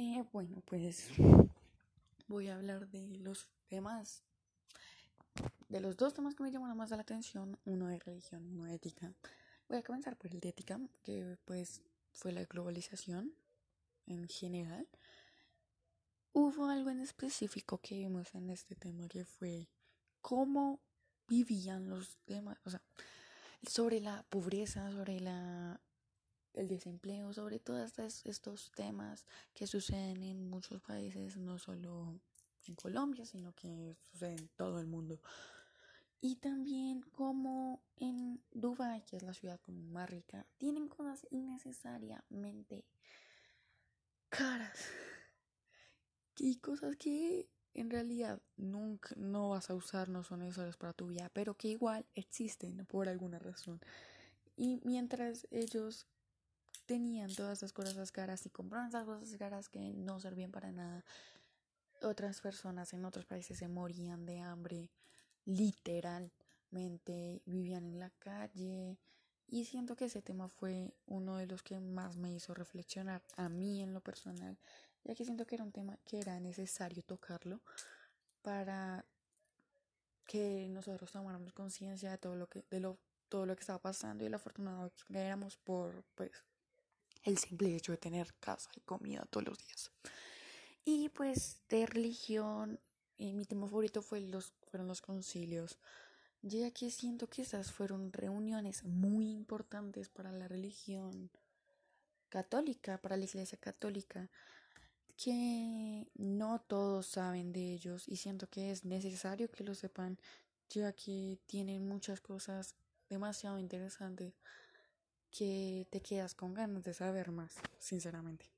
Eh, bueno, pues voy a hablar de los temas, de los dos temas que me llaman más la atención, uno de religión, uno de ética. Voy a comenzar por el de ética, que pues fue la globalización en general. Hubo algo en específico que vimos en este tema que fue cómo vivían los demás, o sea, sobre la pobreza, sobre la el desempleo, sobre todos estos temas que suceden en muchos países, no solo en Colombia, sino que suceden en todo el mundo. Y también como en Dubai, que es la ciudad como más rica, tienen cosas innecesariamente caras. Y cosas que en realidad nunca no vas a usar, no son necesarias para tu vida, pero que igual existen por alguna razón. Y mientras ellos tenían todas esas cosas caras y compraban esas cosas caras que no servían para nada. Otras personas en otros países se morían de hambre, literalmente vivían en la calle. Y siento que ese tema fue uno de los que más me hizo reflexionar a mí en lo personal, ya que siento que era un tema que era necesario tocarlo para que nosotros tomáramos conciencia de todo lo que de lo todo lo que estaba pasando y lo afortunado que éramos por pues el simple hecho de tener casa y comida todos los días. Y pues de religión, eh, mi tema favorito fue los, fueron los concilios, ya que siento que esas fueron reuniones muy importantes para la religión católica, para la iglesia católica, que no todos saben de ellos y siento que es necesario que lo sepan, ya que tienen muchas cosas demasiado interesantes que te quedas con ganas de saber más, sinceramente.